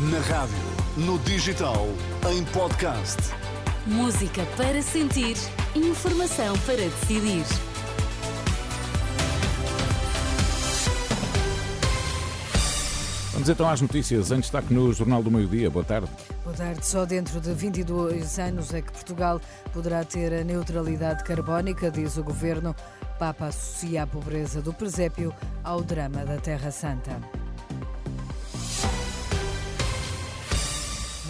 Na rádio, no digital, em podcast. Música para sentir, informação para decidir. Vamos então às notícias. Em destaque no Jornal do Meio-Dia. Boa tarde. Boa tarde. Só dentro de 22 anos é que Portugal poderá ter a neutralidade carbónica, diz o governo. Papa associa a pobreza do presépio ao drama da Terra Santa.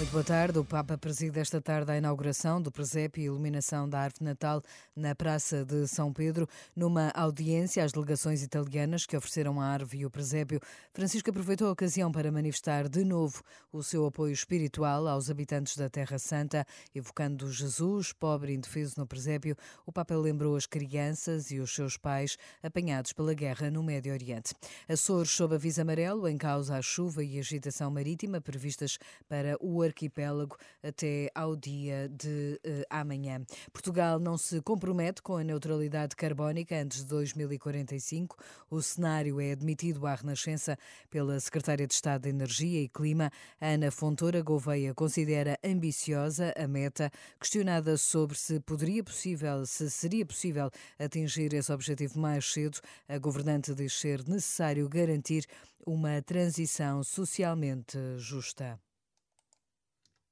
Muito boa tarde. O Papa preside esta tarde a inauguração do presépio e iluminação da árvore natal na Praça de São Pedro. Numa audiência às delegações italianas que ofereceram a árvore e o presépio, Francisco aproveitou a ocasião para manifestar de novo o seu apoio espiritual aos habitantes da Terra Santa, evocando Jesus, pobre e indefeso no presépio. O Papa lembrou as crianças e os seus pais apanhados pela guerra no Médio Oriente. Açores sob aviso amarelo, em causa a chuva e agitação marítima previstas para o arquipélago até ao dia de uh, amanhã. Portugal não se compromete com a neutralidade carbónica antes de 2045. O cenário é admitido à Renascença pela Secretária de Estado de Energia e Clima, Ana Fontoura Gouveia, considera ambiciosa a meta, questionada sobre se poderia possível, se seria possível atingir esse objetivo mais cedo. A governante diz ser necessário garantir uma transição socialmente justa.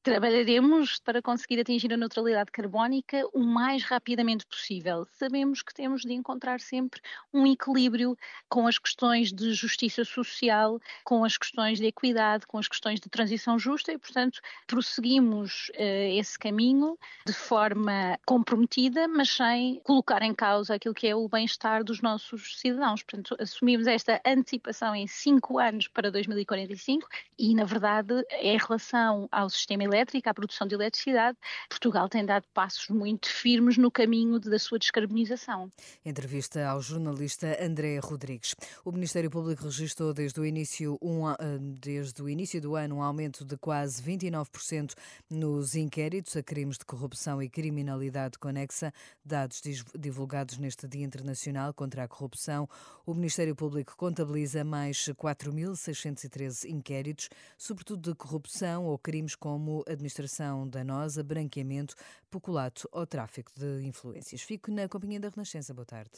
Trabalharemos para conseguir atingir a neutralidade carbónica o mais rapidamente possível. Sabemos que temos de encontrar sempre um equilíbrio com as questões de justiça social, com as questões de equidade, com as questões de transição justa e, portanto, prosseguimos uh, esse caminho de forma comprometida, mas sem colocar em causa aquilo que é o bem-estar dos nossos cidadãos. Portanto, assumimos esta antecipação em cinco anos para 2045 e, na verdade, em relação ao sistema elétrico, elétrica, à produção de eletricidade, Portugal tem dado passos muito firmes no caminho da sua descarbonização. Entrevista ao jornalista André Rodrigues. O Ministério Público registrou desde o início, um, ah, desde o início do ano um aumento de quase 29% nos inquéritos a crimes de corrupção e criminalidade conexa, dados divulgados neste Dia Internacional contra a Corrupção. O Ministério Público contabiliza mais 4.613 inquéritos, sobretudo de corrupção ou crimes como administração danosa, branqueamento, peculato ou tráfico de influências. Fico na companhia da Renascença. Boa tarde.